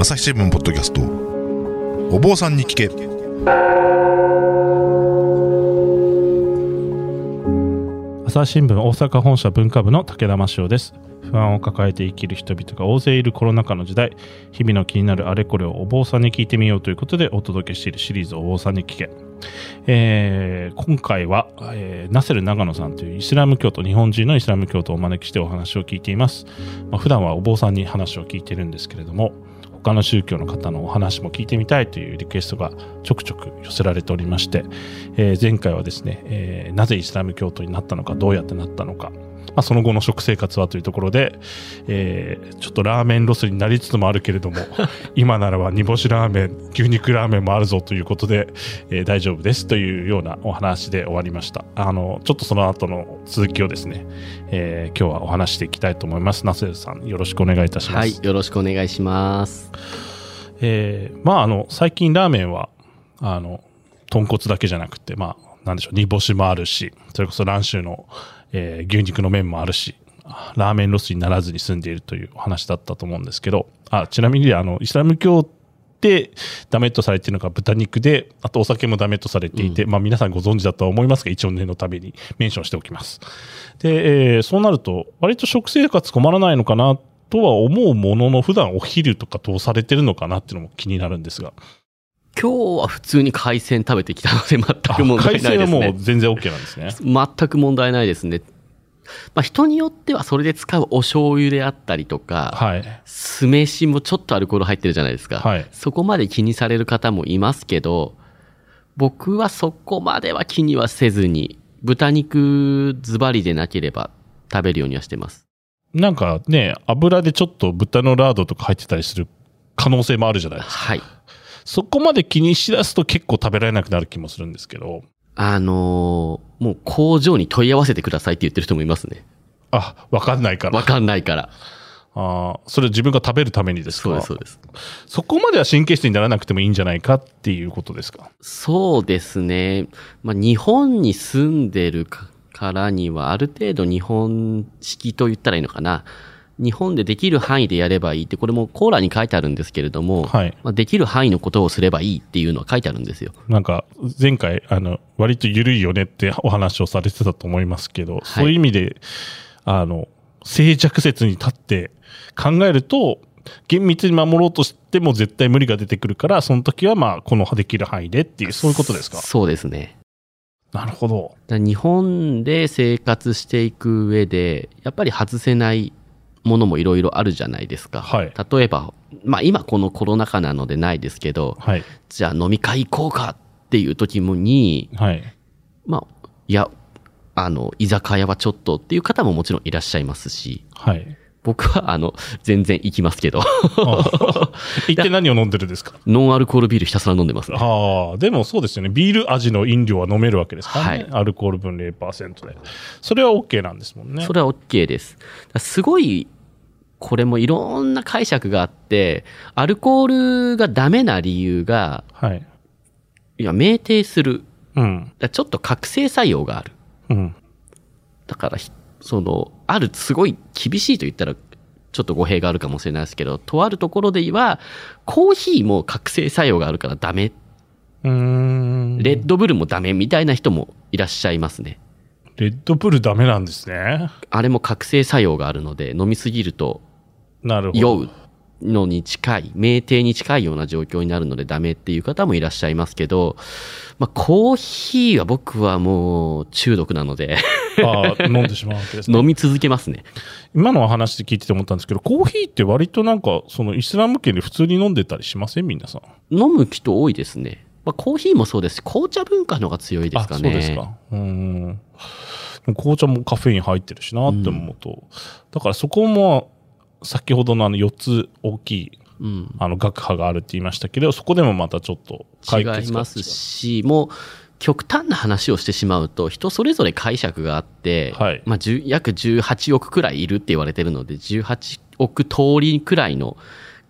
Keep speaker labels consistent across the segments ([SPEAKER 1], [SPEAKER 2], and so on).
[SPEAKER 1] 朝日新聞ポッドキャスト。お坊さんに聞け。
[SPEAKER 2] 朝日新聞大阪本社文化部の武田真潮です。不安を抱えて生きる人々が大勢いるコロナ禍の時代。日々の気になるあれこれをお坊さんに聞いてみようということでお届けしているシリーズお坊さんに聞け。えー今回は、えーナセル長野さんというイスラム教徒日本人のイスラム教徒をお招きしてお話を聞いています、まあ、普段はお坊さんに話を聞いてるんですけれども他の宗教の方のお話も聞いてみたいというリクエストがちょくちょく寄せられておりまして、えー前回はですね、えーなぜイスラム教徒になったのかどうやってなったのかまあ、その後の食生活はというところで、えーちょっとラーメンロスになりつつもあるけれども 今ならば煮干しラーメン牛肉ラーメンもあるぞということで、えー大丈夫ですというようなお話で終わりました。あのちょっとその後の続きをですね、えー今日はお話していきたいと思います。ナセルさんよろしくお願いいたします、
[SPEAKER 3] はい、よろしくお願いします。
[SPEAKER 2] えーまああの最近ラーメンはあの豚骨だけじゃなくてまあなんでしょう煮干しもあるしそれこそ蘭州の、えー牛肉の麺もあるしラーメンロスにならずに住んでいるというお話だったと思うんですけどあちなみにあのイスラム教でダメとされているのが豚肉であとお酒もダメとされていて、まあ皆さんご存知だとは思いますが一応念のためにメンションしておきます。で、えーそうなると割と食生活困らないのかなとは思うものの普段お昼とかどうされてるのかなっていうのも気になるんですが
[SPEAKER 3] 今日は普通に海鮮食べてきたので全
[SPEAKER 2] あ
[SPEAKER 3] く問題ないですね。
[SPEAKER 2] もう全然 OK なんですね
[SPEAKER 3] 全く問題ないですね。まあ人によってはそれで使うお醤油であったりとか、
[SPEAKER 2] はい
[SPEAKER 3] 酢飯もちょっとアルコール入ってるじゃないですか。
[SPEAKER 2] はい
[SPEAKER 3] そこまで気にされる方もいますけど、僕はそこまでは気にはせずに、豚肉ズバリでなければ食べるようにはしてます。
[SPEAKER 2] なんかね油でちょっと豚のラードとか入ってたりする可能性もあるじゃないですか
[SPEAKER 3] はい。
[SPEAKER 2] そこまで気にしだすと結構食べられなくなる気もするんですけど
[SPEAKER 3] あのーもう工場に問い合わせてくださいって言ってる人もいますね。
[SPEAKER 2] あわかんないから
[SPEAKER 3] わかんないから。
[SPEAKER 2] あーそれ自分が食べるためにですか？
[SPEAKER 3] そうです、そうです。
[SPEAKER 2] そこまでは神経質にならなくてもいいんじゃないかっていうことですか？
[SPEAKER 3] そうですね。まあ、日本に住んでるかからには、ある程度日本式と言ったらいいのかな。日本でできる範囲でやればいいって、これもコーラに書いてあるんですけれども、
[SPEAKER 2] はい
[SPEAKER 3] まあ、できる範囲のことをすればいいっていうのは書いてあるんですよ。
[SPEAKER 2] なんか前回あの割と緩いよねってお話をされてたと思いますけど、そういう意味であの静寂説に立って考えると厳密に守ろうとしても絶対無理が出てくるからその時はまあこのできる範囲でっていうそういうことですか？
[SPEAKER 3] そうですね。
[SPEAKER 2] なるほど
[SPEAKER 3] 日本で生活していく上で、やっぱり外せないものもいろいろあるじゃないですか。
[SPEAKER 2] はい。
[SPEAKER 3] 例えば、まあ今このコロナ禍なのでないですけど、
[SPEAKER 2] はい。
[SPEAKER 3] じゃあ飲み会行こうかっていう時もに、
[SPEAKER 2] はい。
[SPEAKER 3] まあ、いや、あの、居酒屋はちょっとっていう方ももちろんいらっしゃいますし、
[SPEAKER 2] はい。
[SPEAKER 3] 僕は、あの、全然行きますけど、
[SPEAKER 2] あ 一体何を飲んでるんですか？
[SPEAKER 3] ノンアルコールビールひたすら飲んでますね。
[SPEAKER 2] ああでもそうですよね。ビール味の飲料は飲めるわけですからね、
[SPEAKER 3] はい。
[SPEAKER 2] アルコール分0%で。それは OK なんですもんね。
[SPEAKER 3] それは OK です。すごい、これもいろんな解釈があって、アルコールがダメな理由が、
[SPEAKER 2] はい
[SPEAKER 3] いや、酩酊する。
[SPEAKER 2] うん
[SPEAKER 3] ちょっと覚醒作用がある。
[SPEAKER 2] うん
[SPEAKER 3] だからひ、その、ある、すごい厳しいと言ったら、ちょっと語弊があるかもしれないですけど、とあるところでは、コーヒーも覚醒作用があるからダメ、
[SPEAKER 2] うーん
[SPEAKER 3] レッドブルもダメみたいな人もいらっしゃいますね。
[SPEAKER 2] レッドブルダメなんですね。
[SPEAKER 3] あれも覚醒作用があるので、飲みすぎると。酔うのに近い、酩酊に近いような状況になるのでダメっていう方もいらっしゃいますけど、まあ、コーヒーは僕はもう中毒なので、
[SPEAKER 2] ああ、飲んでしまうわけですね。
[SPEAKER 3] 飲み続けますね。
[SPEAKER 2] 今のお話で聞いてて思ったんですけど、コーヒーって割となんか、そのイスラム圏で普通に飲んでたりしません？皆さん。
[SPEAKER 3] 飲む人多いですね。まあ、コーヒーもそうですし、紅茶文化の方が強いですかね。
[SPEAKER 2] あ、そうですか。うーん。紅茶もカフェイン入ってるしなって思うと、だからそこも、先ほどのあの4つ大きい、
[SPEAKER 3] うん。
[SPEAKER 2] あの学派があるって言いましたけど、そこでもまたちょっと解決が
[SPEAKER 3] 違いますし、もう、極端な話をしてしまうと、人それぞれ解釈があって、
[SPEAKER 2] はい
[SPEAKER 3] まあ、10約18億くらいいるって言われてるので、18億通りくらいの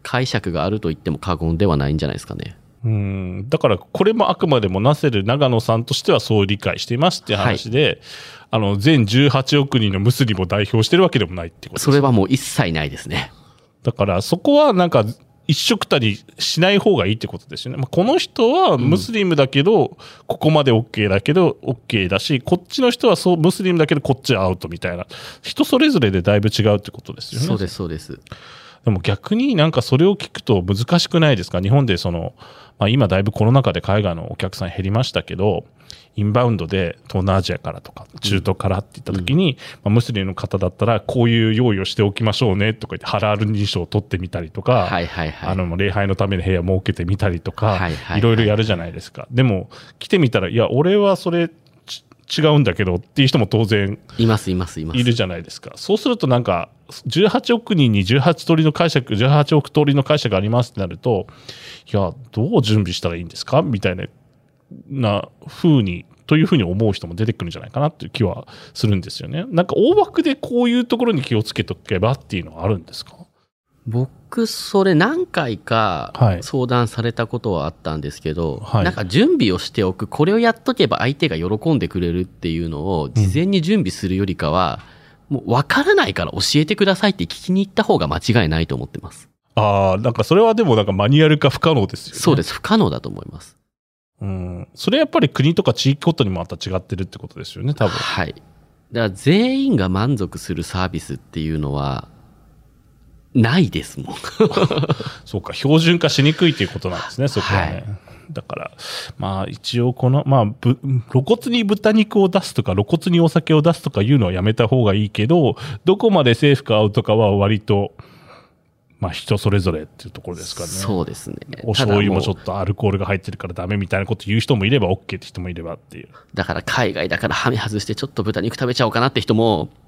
[SPEAKER 3] 解釈があると言っても過言ではないんじゃないですかね。
[SPEAKER 2] うんだからこれもあくまでもナセル長野さんとしてはそう理解していますっていう話で、あの全18億人のムスリムを代表してるわけでもないってこと
[SPEAKER 3] それはもう一切ないですね。
[SPEAKER 2] だからそこはなんか一緒くたにしない方がいいってことですよね。まあ、この人はムスリムだけど、ここまで OK だけど OK だし、こっちの人はそうムスリムだけどこっちはアウトみたいな。人それぞれでだいぶ違うってことですよね。
[SPEAKER 3] そうです、そうです。
[SPEAKER 2] でも逆になんかそれを聞くと難しくないですか？日本でその、まあ、今だいぶコロナ禍で海外のお客さん減りましたけど、インバウンドで東南アジアからとか中東からって言った時に、まあ、ムスリムの方だったらこういう用意をしておきましょうねとか言ってハラール認証を取ってみたりとか、
[SPEAKER 3] はいはいはい。
[SPEAKER 2] あの礼拝のための部屋設けてみたりとか、
[SPEAKER 3] はいはいはい
[SPEAKER 2] いろいろやるじゃないですか。でも来てみたら、いや、俺はそれち違うんだけどっていう人も当然
[SPEAKER 3] いますいますいます。
[SPEAKER 2] いるじゃないですか。そうするとなんか、18億人に18通りの解釈、18億通りの解釈がありますってなると、いや、どう準備したらいいんですか？みたいな、な風に、というふうに思う人も出てくるんじゃないかなっていう気はするんですよね。なんか大枠でこういうところに気をつけとけばっていうのはあるんですか？
[SPEAKER 3] 僕、それ何回か
[SPEAKER 2] はい
[SPEAKER 3] 相談されたことはあったんですけど、
[SPEAKER 2] はい
[SPEAKER 3] なんか準備をしておく、これをやっとけば相手が喜んでくれるっていうのを事前に準備するよりかは、もう分からないから教えてくださいって聞きに行った方が間違いないと思ってます。
[SPEAKER 2] ああ、なんかそれはでもなんかマニュアル化不可能ですよね。。
[SPEAKER 3] そうですす。不可能だと思います。
[SPEAKER 2] うん。それやっぱり国とか地域ごとにもまた違ってるってことですよね、多分。
[SPEAKER 3] はい。だから全員が満足するサービスっていうのは、ないですもん。
[SPEAKER 2] そうか、標準化しにくいということなんですね、そこはね。だから、まあ一応この、まあ、ぶ露骨に豚肉を出すとか、露骨にお酒を出すとかいうのはやめた方がいいけど、どこまでセーフかアウトかは割と、まあ人それぞれっていうところですかね。
[SPEAKER 3] そうですね。
[SPEAKER 2] お醤油もちょっとアルコールが入ってるからダメみたいなこと言う人もいれば OK って人もいればっていう。
[SPEAKER 3] だから海外だからハメ外してちょっと豚肉食べちゃおうかなって人も、し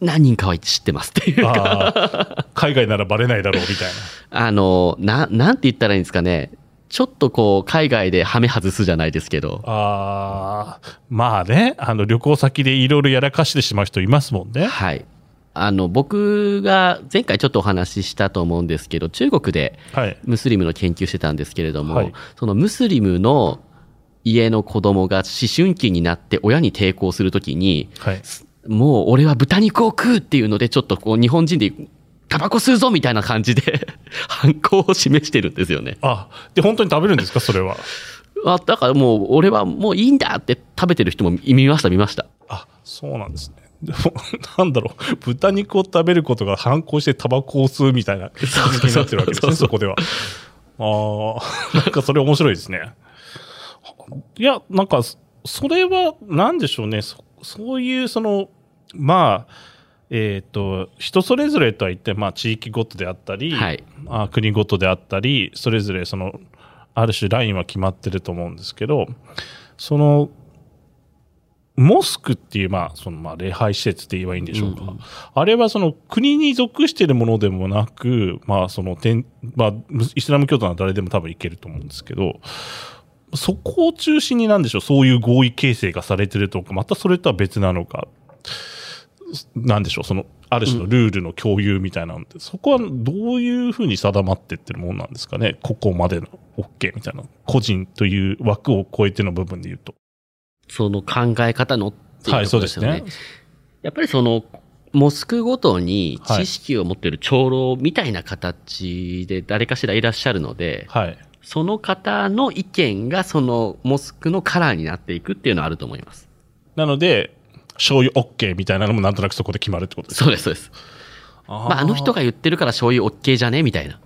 [SPEAKER 3] 何人かは知ってますっていうか、
[SPEAKER 2] 海外ならバレないだろうみたいな。
[SPEAKER 3] あの、な、なんて言ったらいいんですかね。ちょっとこう、海外でハメ外すじゃないですけど、
[SPEAKER 2] ああ、まあね、あの旅行先でいろいろやらかしてしまう人いますもんね。
[SPEAKER 3] はい。あの、僕が前回ちょっとお話ししたと思うんですけど、中国で
[SPEAKER 2] はい。
[SPEAKER 3] ムスリムの研究してたんですけれども、
[SPEAKER 2] はい
[SPEAKER 3] そのムスリムの家の子供が思春期になって親に抵抗するときに、
[SPEAKER 2] はい。
[SPEAKER 3] もう俺は豚肉を食うっていうので、ちょっとこう日本人でタバコ吸うぞみたいな感じで 反抗を示してるんですよね。
[SPEAKER 2] あ、で、本当に食べるんですか、それは。
[SPEAKER 3] あだからもう俺はもういいんだって食べてる人も見ました見ました。
[SPEAKER 2] あ、そうなんですね。でも、なんだろう、豚肉を食べることが反抗してタバコを吸うみたいな気づきになってるわけですね、
[SPEAKER 3] そ
[SPEAKER 2] こでは。ああ、なんかそれ面白いですね。いや、なんか、それは、なんでしょうね、そそういう、その、まあ、えっ、と、人それぞれとは言って、まあ、地域ごとであったり、
[SPEAKER 3] はい
[SPEAKER 2] あ国ごとであったり、それぞれ、その、ある種ラインは決まってると思うんですけど、その、モスクっていう、まあ、その、まあ、礼拝施設って言えばいいんでしょうか。
[SPEAKER 3] うんうん
[SPEAKER 2] あれはその国に属しているものでもなく、まあ、その天、まあ、ムイスラム教徒なら誰でも多分いけると思うんですけど、そこを中心になんでしょう、そういう合意形成がされてるとか、またそれとは別なのか、なんでしょう、その、ある種のルールの共有みたいなので、そこはどういうふうに定まってってるもんなんですかね、ここまでの OK みたいな、個人という枠を超えての部分で言うと。
[SPEAKER 3] その考え方のっていう
[SPEAKER 2] はい、そうで
[SPEAKER 3] すね。。やっぱりその、モスクごとに知識を持っている長老みたいな形で誰かしらいらっしゃるので、
[SPEAKER 2] はい。
[SPEAKER 3] その方の意見がそのモスクのカラーになっていくっていうのはあると思います。
[SPEAKER 2] なので、醤油 OK みたいなのもなんとなくそこで決まるってことです
[SPEAKER 3] そうです、そうです。
[SPEAKER 2] あ
[SPEAKER 3] まあ、あの人が言ってるから醤油 OK じゃねみたいな。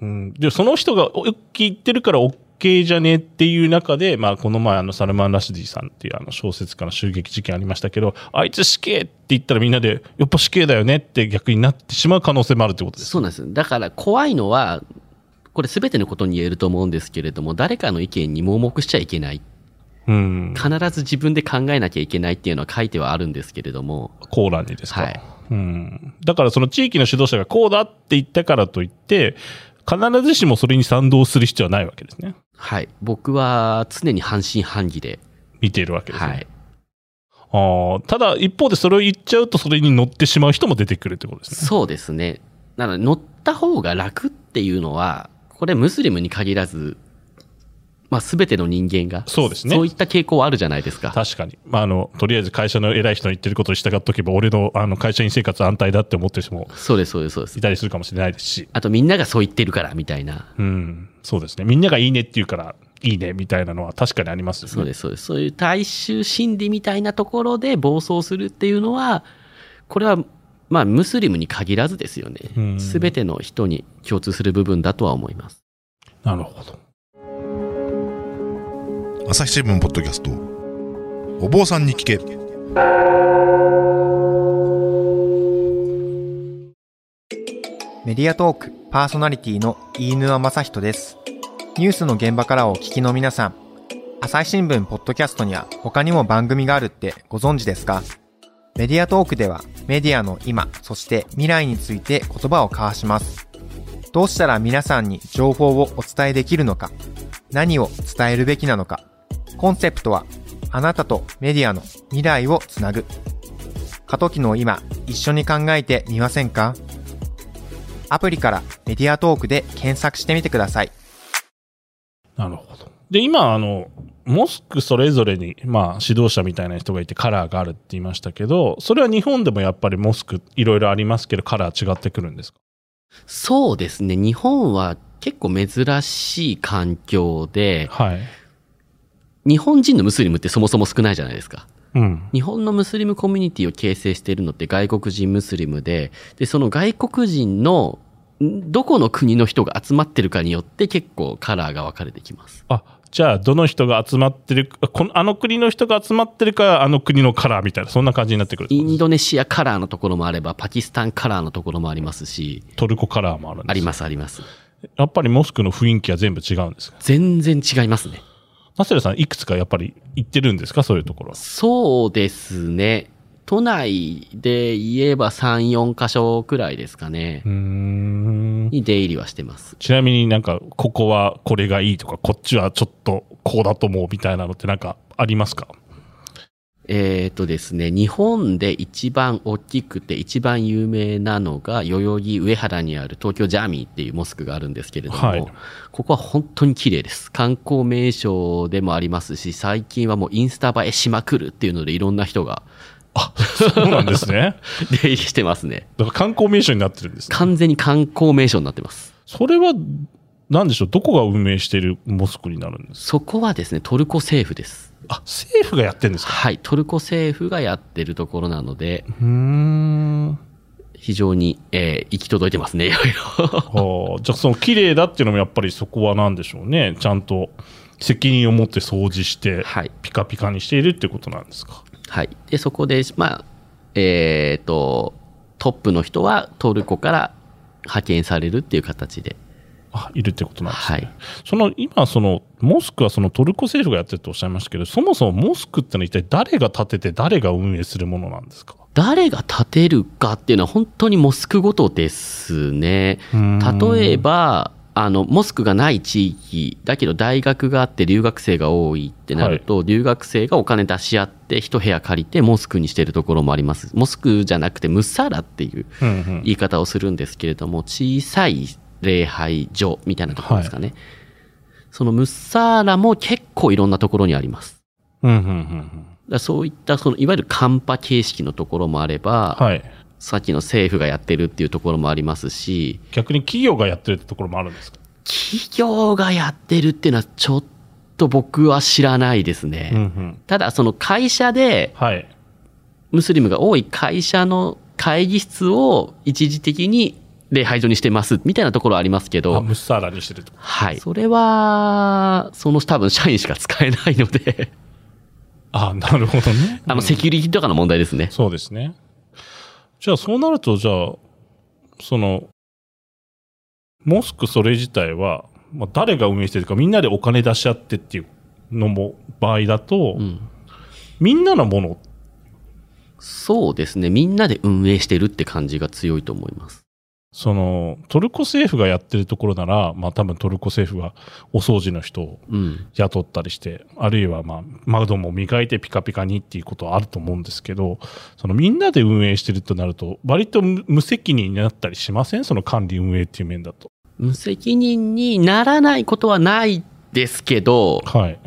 [SPEAKER 2] うん、でその人が言ってるから OK じゃねっていう中で、まあ、この前あのサルマン・ラシディさんっていうあの小説家の襲撃事件ありましたけどあいつ死刑って言ったらみんなでやっぱ死刑だよねって逆になってしまう可能性もあるってことです。
[SPEAKER 3] そうなんです。だから怖いのは、これ全てのことに言えると思うんですけれども、誰かの意見に盲目しちゃいけない。
[SPEAKER 2] うん、
[SPEAKER 3] 必ず自分で考えなきゃいけないっていうのは書いてはあるんですけれども、
[SPEAKER 2] コーランにですか、
[SPEAKER 3] はい。
[SPEAKER 2] うん、だからその地域の指導者がこうだって言ったからといって必ずしもそれに賛同する必要はないわけですね。
[SPEAKER 3] はい。僕は常に半信半疑で、
[SPEAKER 2] 見ているわけですね、
[SPEAKER 3] はい。
[SPEAKER 2] あーただ一方でそれを言っちゃうとそれに乗ってしまう人も出てくるってことですね。
[SPEAKER 3] そうですね。なので乗った方が楽っていうのは、これムスリムに限らず、まあ、全ての人間が
[SPEAKER 2] そうですね
[SPEAKER 3] そういった傾向はあるじゃないですか。
[SPEAKER 2] 確かに。まあ、あの、とりあえず会社の偉い人の言ってることに従っとけば、俺のあの会社員生活安泰だって思ってる人も
[SPEAKER 3] そうです、そうです、そうです
[SPEAKER 2] い。たりするかもしれないですし。
[SPEAKER 3] あとみんながそう言ってるからみたいな。
[SPEAKER 2] うん。そうですね。みんながいいねって言うから、いいねみたいなのは確かにありますよね。
[SPEAKER 3] そうです、そうです。そういう大衆心理みたいなところで暴走するっていうのは、これは、まあ、ムスリムに限らずですよ
[SPEAKER 2] うん
[SPEAKER 3] ね。すべての人に共通する部分だとは思います。
[SPEAKER 2] なるほど。
[SPEAKER 1] 朝日新聞ポッドキャストお坊さんに聞け
[SPEAKER 4] メディアトークパーソナリティの飯沼正人です。ニュースの現場からお聞きの皆さん、朝日新聞ポッドキャストには他にも番組があるってご存知ですか？メディアトークではメディアの今、そして未来について言葉を交わします。どうしたら皆さんに情報をお伝えできるのか、何を伝えるべきなのか、コンセプトはあなたとメディアの未来をつなぐ。過渡期の今、一緒に考えてみませんか？アプリからメディアトークで検索してみてください。
[SPEAKER 2] なるほど。で、今、あの、モスクそれぞれに、まあ、指導者みたいな人がいてカラーがあるって言いましたけど、それは日本でもやっぱりモスクいろいろありますけど、カラー違ってくるんですか？
[SPEAKER 3] そうですね。日本は結構珍しい環境で、
[SPEAKER 2] はい。
[SPEAKER 3] 日本人のムスリムってそもそも少ないじゃないですか。
[SPEAKER 2] うん。
[SPEAKER 3] 日本のムスリムコミュニティを形成しているのって外国人ムスリムで、で、その外国人の、んどこの国の人が集まってるかによって結構カラーが分かれてきます。
[SPEAKER 2] あ、じゃあ、どの人が集まってるか、このあの国の人が集まってるか、あの国のカラーみたいな、そんな感じになってくる。
[SPEAKER 3] インドネシアカラーのところもあれば、パキスタンカラーのところもありますし、
[SPEAKER 2] トルコカラーもあるんです。
[SPEAKER 3] ありますあります。
[SPEAKER 2] やっぱりモスクの雰囲気は全部違うんですか？
[SPEAKER 3] 全然違いますね。
[SPEAKER 2] ナセルさん、いくつかやっぱり行ってるんですか？そういうところは。
[SPEAKER 3] そうですね。都内で言えば3、4箇所くらいですかね
[SPEAKER 2] うー。ん。
[SPEAKER 3] に出入りはしてます。
[SPEAKER 2] ちなみになんか、ここはこれがいいとか、こっちはちょっとこうだと思うみたいなのってなんかありますか？
[SPEAKER 3] えっ、とですね、日本で一番大きくて一番有名なのが、代々木上原にある東京ジャーミーっていうモスクがあるんですけれども、
[SPEAKER 2] はい
[SPEAKER 3] ここは本当に綺麗です。観光名所でもありますし、最近はもうインスタ映えしまくるっていうのでいろんな人が
[SPEAKER 2] そうなんですね。
[SPEAKER 3] 出入りしてますね。
[SPEAKER 2] だから観光名所になってるんです、ね。
[SPEAKER 3] 完全に観光名所になってます。
[SPEAKER 2] それは、なんでしょう、どこが運営しているモスクになるんですか？
[SPEAKER 3] そこはですね、トルコ政府です。
[SPEAKER 2] あ、政府がやってるんですか？
[SPEAKER 3] はい、トルコ政府がやってるところなので、
[SPEAKER 2] うーん。
[SPEAKER 3] 非常に、えー行き届いてますね、いろいろ。
[SPEAKER 2] はあ、じゃあその綺麗だっていうのもやっぱりそこはなんでしょうね。ちゃんと責任を持って掃除して、
[SPEAKER 3] はい
[SPEAKER 2] ピカピカにしているってことなんですか？
[SPEAKER 3] はい。で、そこで、まあ、えっ、と、トップの人はトルコから派遣されるっていう形で。
[SPEAKER 2] あ、いるってことなんですね。
[SPEAKER 3] はい。
[SPEAKER 2] その今そのモスクはそのトルコ政府がやってるとおっしゃいましたけどそもそもモスクってのは一体誰が建てて誰が運営するものなんですか？
[SPEAKER 3] 誰が建てるかっていうのは本当にモスクごとですね。例えば、あの、モスクがない地域、だけど大学があって留学生が多いってなると、留学生がお金出し合って一部屋借りてモスクにしてるところもあります。モスクじゃなくてムッサーラっていう
[SPEAKER 2] うんうん
[SPEAKER 3] 言い方をするんですけれども、小さい礼拝所みたいなところですかね。そのムッサーラも結構いろんなところにあります。
[SPEAKER 2] うんうんうんうん
[SPEAKER 3] だそういった、その、いわゆるカンパ形式のところもあれば、
[SPEAKER 2] はい
[SPEAKER 3] さっきの政府がやってるっていうところもありますし、
[SPEAKER 2] 逆に企業がやってるってところもあるんですか？
[SPEAKER 3] 企業がやってるっていうのはちょっと僕は知らないですね。
[SPEAKER 2] うんうん。
[SPEAKER 3] ただ、その会社で、
[SPEAKER 2] はい。
[SPEAKER 3] ムスリムが多い会社の会議室を一時的に礼拝所にしてますみたいなところはありますけ
[SPEAKER 2] あ
[SPEAKER 3] ど、
[SPEAKER 2] ムッサーラにしてると？
[SPEAKER 3] はい。それは、その多分社員しか使えないので、
[SPEAKER 2] あなるほどね。
[SPEAKER 3] あの、セキュリティとかの問題ですね。
[SPEAKER 2] そうですねじゃあそうなるとじゃあそのモスクそれ自体は、まあ、誰が運営してるかみんなでお金出し合ってっていうのも場合だと、
[SPEAKER 3] うん。
[SPEAKER 2] みんなのもの？
[SPEAKER 3] そうですね。みんなで運営してるって感じが強いと思います。
[SPEAKER 2] そのトルコ政府がやってるところなら、まあ、多分トルコ政府がお掃除の人を
[SPEAKER 3] うん。
[SPEAKER 2] 雇ったりしてあるいはまあ窓も磨いてピカピカにっていうことはあると思うんですけどそのみんなで運営してるとなると割と無無責任になったりしません？その管理運営っていう面だと。
[SPEAKER 3] 無責任にならないことはないですけど、
[SPEAKER 2] はい。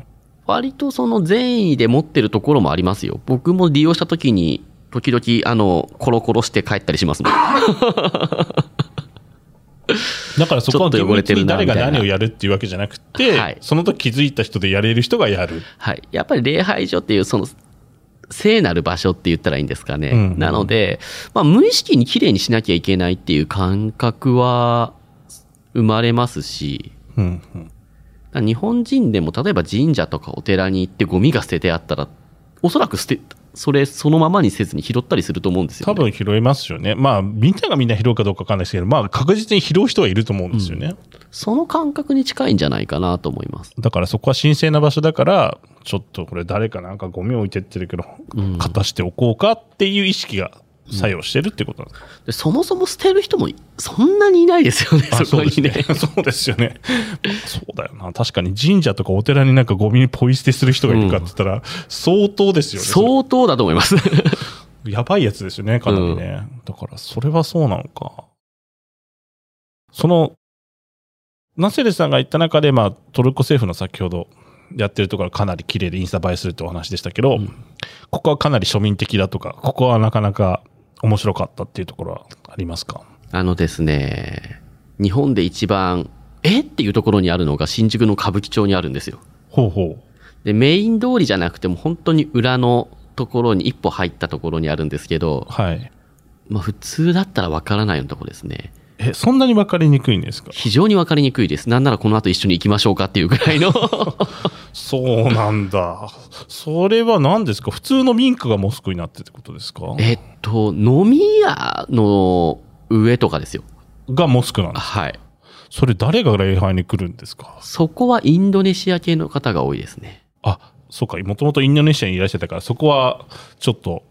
[SPEAKER 3] 割とその善意で持ってるところもありますよ。僕も利用した時に、時々、あの、コロコロして帰ったりしますもん。
[SPEAKER 2] だからそこは
[SPEAKER 3] ちょっと汚れてる
[SPEAKER 2] 厳密に誰が何をやるっていうわけじゃなくて、
[SPEAKER 3] はい
[SPEAKER 2] その時気づいた人でやれる人がやる。
[SPEAKER 3] はい。やっぱり礼拝所っていう、その、聖なる場所って言ったらいいんですかね。
[SPEAKER 2] うん
[SPEAKER 3] なので、まあ、無意識に綺麗にしなきゃいけないっていう感覚は生まれますし、
[SPEAKER 2] うんうん
[SPEAKER 3] 日本人でも例えば神社とかお寺に行ってゴミが捨ててあったら、おそらく捨て、それそのままにせずに拾ったりすると思うんですよ、ね。
[SPEAKER 2] 多分拾えますよね。まあ、みんながみんな拾うかどうかわかんないですけど、まあ、確実に拾う人はいると思うんですよね。
[SPEAKER 3] その感覚に近いんじゃないかなと思います。
[SPEAKER 2] だからそこは神聖な場所だから、ちょっとこれ誰かなんかゴミ置いてってるけど、
[SPEAKER 3] うん
[SPEAKER 2] 片しておこうかっていう意識が作用してるってことなんですか、
[SPEAKER 3] でそもそも捨てる人もそんなにいないですよね、
[SPEAKER 2] あ
[SPEAKER 3] そこにね。
[SPEAKER 2] そうですね。そうですよね。そうだよな。確かに神社とかお寺になんかゴミにポイ捨てする人がいるかって言ったら、相当ですよね。
[SPEAKER 3] 相当だと思います。
[SPEAKER 2] やばいやつですよね、かなりね。だから、それはそうなのか。その、ナセレさんが言った中で、まあ、トルコ政府の先ほどやってるところはかなり綺麗でインスタ映えするってお話でしたけど、
[SPEAKER 3] うん
[SPEAKER 2] ここはかなり庶民的だとか、ここはなかなか面白かったっていうところはありますか？
[SPEAKER 3] あのですね、日本で一番、え？っていうところにあるのが新宿の歌舞伎町にあるんですよ。
[SPEAKER 2] ほうほ
[SPEAKER 3] で、メイン通りじゃなくても本当に裏のところに一歩入ったところにあるんですけど
[SPEAKER 2] う。、はい。
[SPEAKER 3] まあ普通だったらわからないようなところですね。
[SPEAKER 2] え、そんなに分かりにくいんですか？
[SPEAKER 3] 非常にわかりにくいです。なんならこの後一緒に行きましょうかっていうぐらいの。
[SPEAKER 2] そうなんだ。それは何ですか？普通の民家がモスクになってってことですか？
[SPEAKER 3] えっと、飲み屋の上とかですよ。
[SPEAKER 2] がモスクなんです。
[SPEAKER 3] はい。
[SPEAKER 2] それ誰が礼拝に来るんですか？
[SPEAKER 3] そこはインドネシア系の方が多いですね。
[SPEAKER 2] あ、そうか、もともとインドネシアにいらっしゃったから、そこはちょっと、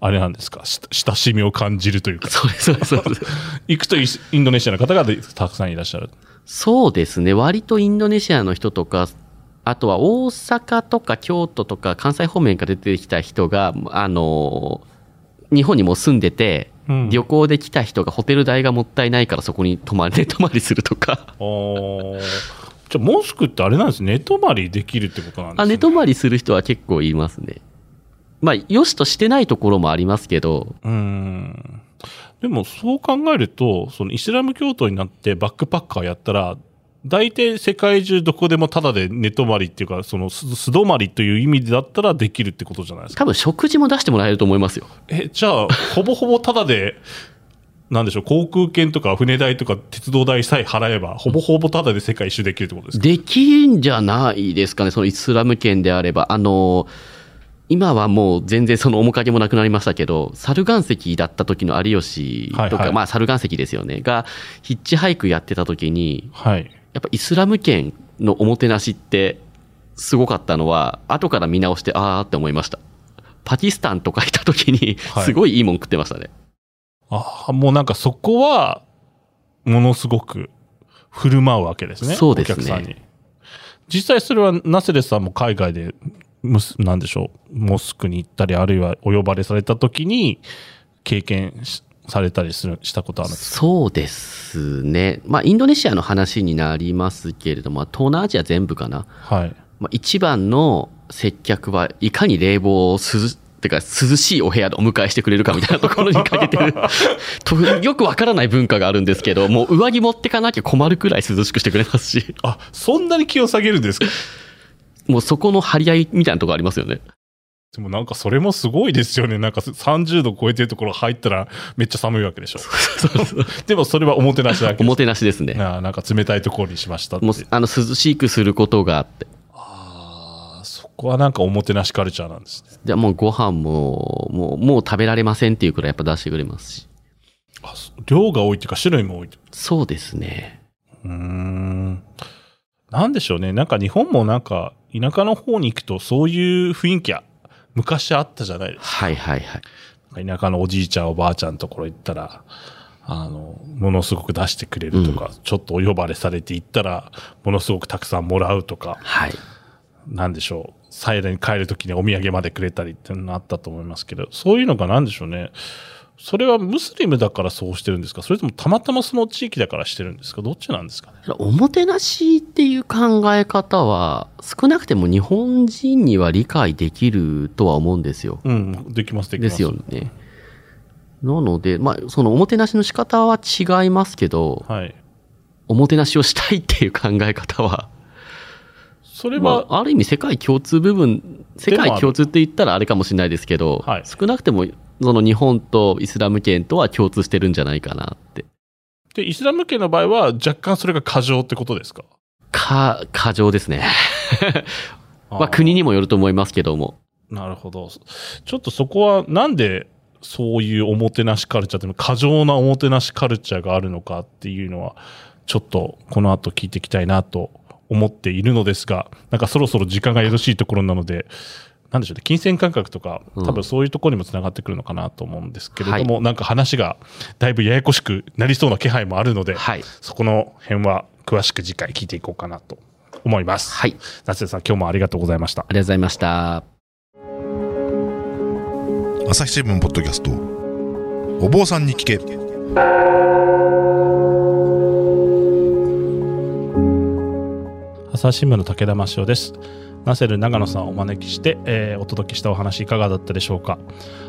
[SPEAKER 2] あれなんですか、し親しみを感じるというか、
[SPEAKER 3] そうです、そうですそうです。
[SPEAKER 2] 行くとインドネシアの方がでたくさんいらっしゃる。
[SPEAKER 3] そうですね。割とインドネシアの人とか、あとは大阪とか京都とか関西方面から出てきた人が、あの、日本にもう住んでて、
[SPEAKER 2] うん
[SPEAKER 3] 旅行で来た人がホテル代がもったいないからそこに泊まり、寝泊まりするとか。
[SPEAKER 2] じゃあ、モスクってあれなんですね、寝泊まりできるってことなんですね。
[SPEAKER 3] あ、寝泊まりする人は結構いますね。まあ、よしとしてないところもありますけど、
[SPEAKER 2] うーん。でも、そう考えると、そのイスラム教徒になってバックパッカーやったら、大体世界中どこでもタダで寝泊まりっていうか、その素素泊まりという意味だったらできるってことじゃないですか。
[SPEAKER 3] 多分食事も出してもらえると思いますよ。
[SPEAKER 2] え、じゃあ、ほぼほぼタダで、なんでしょう、航空券とか船代とか鉄道代さえ払えば、ほぼほぼタダで世界一周できるってことですか？
[SPEAKER 3] できんじゃないですかね、そのイスラム圏であれば。あの、今はもう全然その面影もなくなりましたけど、猿岩石だった時の有吉とか、
[SPEAKER 2] はいはい
[SPEAKER 3] まあ猿岩石ですよね、がヒッチハイクやってた時に、
[SPEAKER 2] はい。
[SPEAKER 3] やっぱイスラム圏のおもてなしってすごかったのは、後から見直して、あーって思いました。パキスタンとかいた時に
[SPEAKER 2] はい、
[SPEAKER 3] すごいいいもん食ってましたね。
[SPEAKER 2] ああ、もうなんかそこは、ものすごく振る舞うわけですね。
[SPEAKER 3] そうですね
[SPEAKER 2] お客さんに。実際それはナセレスさんも海外で、なんでしょう、モスクに行ったり、あるいはお呼ばれされた時に経験しされたりする、したことあるんですか？
[SPEAKER 3] そうですね。まあ、インドネシアの話になりますけれども、東南アジア全部かな。
[SPEAKER 2] はい。
[SPEAKER 3] まあ、一番の接客はいかに冷房を涼てか涼しいお部屋でお迎えしてくれるかみたいなところにかけてる。とよくわからない文化があるんですけどもう上着持ってかなきゃ困るくらい涼しくしてくれますし。
[SPEAKER 2] あ、そんなに気を下げるんですか？
[SPEAKER 3] もうそこの張り合いみたいなところありますよね。
[SPEAKER 2] でもなんかそれもすごいですよね。なんか30度超えてるところ入ったらめっちゃ寒いわけでしょ。でもそれはおもてなしだけ
[SPEAKER 3] おもてなしですね。
[SPEAKER 2] なあなんか冷たいところにしましたって。
[SPEAKER 3] もうあの涼しくすることがあって
[SPEAKER 2] こはなんかおもてなしカルチャーなんですね。
[SPEAKER 3] でもうご飯ももうもう食べられませんっていうくらいやっぱ出してくれますし
[SPEAKER 2] あそ量が多いっていうか種類も多い。
[SPEAKER 3] そうですね
[SPEAKER 2] うーん。なんでしょうね。なんか日本もなんか田舎の方に行くとそういう雰囲気は昔あったじゃないです
[SPEAKER 3] はいはいはい
[SPEAKER 2] か。田舎のおじいちゃんおばあちゃんのところ行ったら、あの、ものすごく出してくれるとか、ちょっとお呼ばれされて行ったら、ものすごくたくさんもらうとか、
[SPEAKER 3] はい
[SPEAKER 2] なんでしょう。サイレに帰るときにお土産までくれたりっていうのがあったと思いますけど、そういうのがなんでしょうね。それはムスリムだからそうしてるんですか？それともたまたまその地域だからしてるんですか？どっちなんですかね？
[SPEAKER 3] おもてなしっていう考え方は、少なくても日本人には理解できるとは思うんですよ。
[SPEAKER 2] うん、できます、できま。
[SPEAKER 3] ですすよね。なので、まあ、そのおもてなしの仕方は違いますけど、
[SPEAKER 2] はい。
[SPEAKER 3] おもてなしをしたいっていう考え方は、
[SPEAKER 2] それは、
[SPEAKER 3] まあ、ある意味世界共通部分、世界共通って言ったらあれかもしれないですけど、
[SPEAKER 2] はい
[SPEAKER 3] 少なくてもその日本とイスラム圏とは共通してるんじゃないかなって。
[SPEAKER 2] で、イスラム圏の場合は若干それが過剰ってことですか？
[SPEAKER 3] か、過剰ですね。まあ、国にもよると思いますけども。
[SPEAKER 2] なるほど。ちょっとそこはなんでそういうおもてなしカルチャーって過剰なおもてなしカルチャーがあるのかっていうのは、ちょっとこの後聞いていきたいなと思っているのですが、なんかそろそろ時間がよろしいところなので、なんでしょうね、金銭感覚とか、
[SPEAKER 3] うん
[SPEAKER 2] 多分そういうところにもつながってくるのかなと思うんですけれども、なんか話がだいぶややこしくなりそうな気配もあるので、
[SPEAKER 3] はい。
[SPEAKER 2] そこの辺は詳しく次回聞いていこうかなと思います。
[SPEAKER 3] はい。
[SPEAKER 2] 夏瀬さん、今日もありがとうございました。
[SPEAKER 3] ありがとうございました。
[SPEAKER 1] 朝日新聞ポッドキャストお坊さんに聞け
[SPEAKER 2] 朝日新聞の武田真潮です。ナセル長野さんをお招きして、えーお届けしたお話いかがだったでしょうか。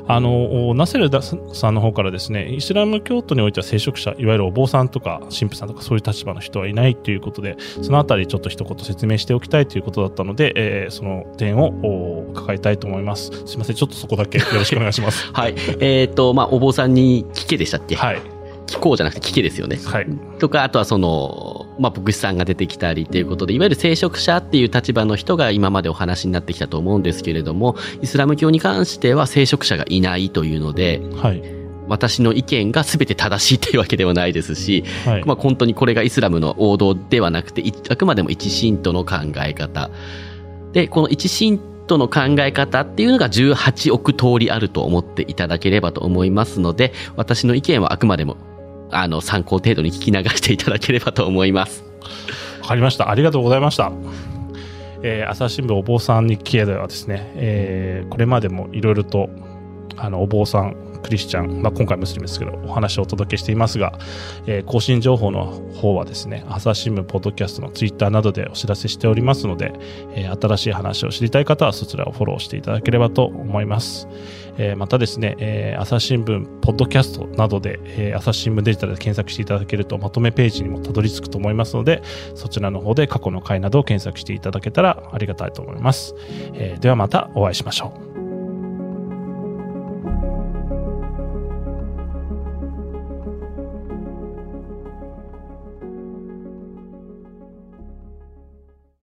[SPEAKER 2] あの、おナセルださんの方からですね、イスラム教徒においては聖職者、いわゆるお坊さんとか神父さんとかそういう立場の人はいないということで、そのあたりちょっと一言説明しておきたいということだったので、えーその点をお伺いたいと思います。すいません、ちょっとそこだけ よろしくお願いします。
[SPEAKER 3] はい。えっ、と、まあ、お坊さんに聞けでしたっけ？
[SPEAKER 2] はい。
[SPEAKER 3] 聞こうじゃなくて聞けですよね。
[SPEAKER 2] はい。
[SPEAKER 3] とか、あとはその、まあ、牧師さんが出てきたりということで、いわゆる聖職者っていう立場の人が今までお話になってきたと思うんですけれども、イスラム教に関しては聖職者がいないというので、
[SPEAKER 2] はい。
[SPEAKER 3] 私の意見が全て正しいっていうわけではないですし、
[SPEAKER 2] はい。
[SPEAKER 3] まあ、本当にこれがイスラムの王道ではなくて、いあくまでも一神徒の考え方。で、この一神徒の考え方っていうのが18億通りあると思っていただければと思いますので、私の意見はあくまでも、あの、参考程度に聞き流していただければと思います。
[SPEAKER 2] わかりました。ありがとうございました。えー朝日新聞お坊さん日記ではですね、えーこれまでもいろいろと、あの、お坊さん、クリスチャン、まあ、今回ムスリムですけど、お話をお届けしていますが、えー更新情報の方はですね、朝日新聞ポッドキャストのツイッターなどでお知らせしておりますので、えー新しい話を知りたい方はそちらをフォローしていただければと思います。えーまたですね、えー朝日新聞ポッドキャストなどで、えー朝日新聞デジタルで検索していただけるとまとめページにもたどり着くと思いますので、そちらの方で過去の回などを検索していただけたらありがたいと思います。えーではまたお会いしましょう。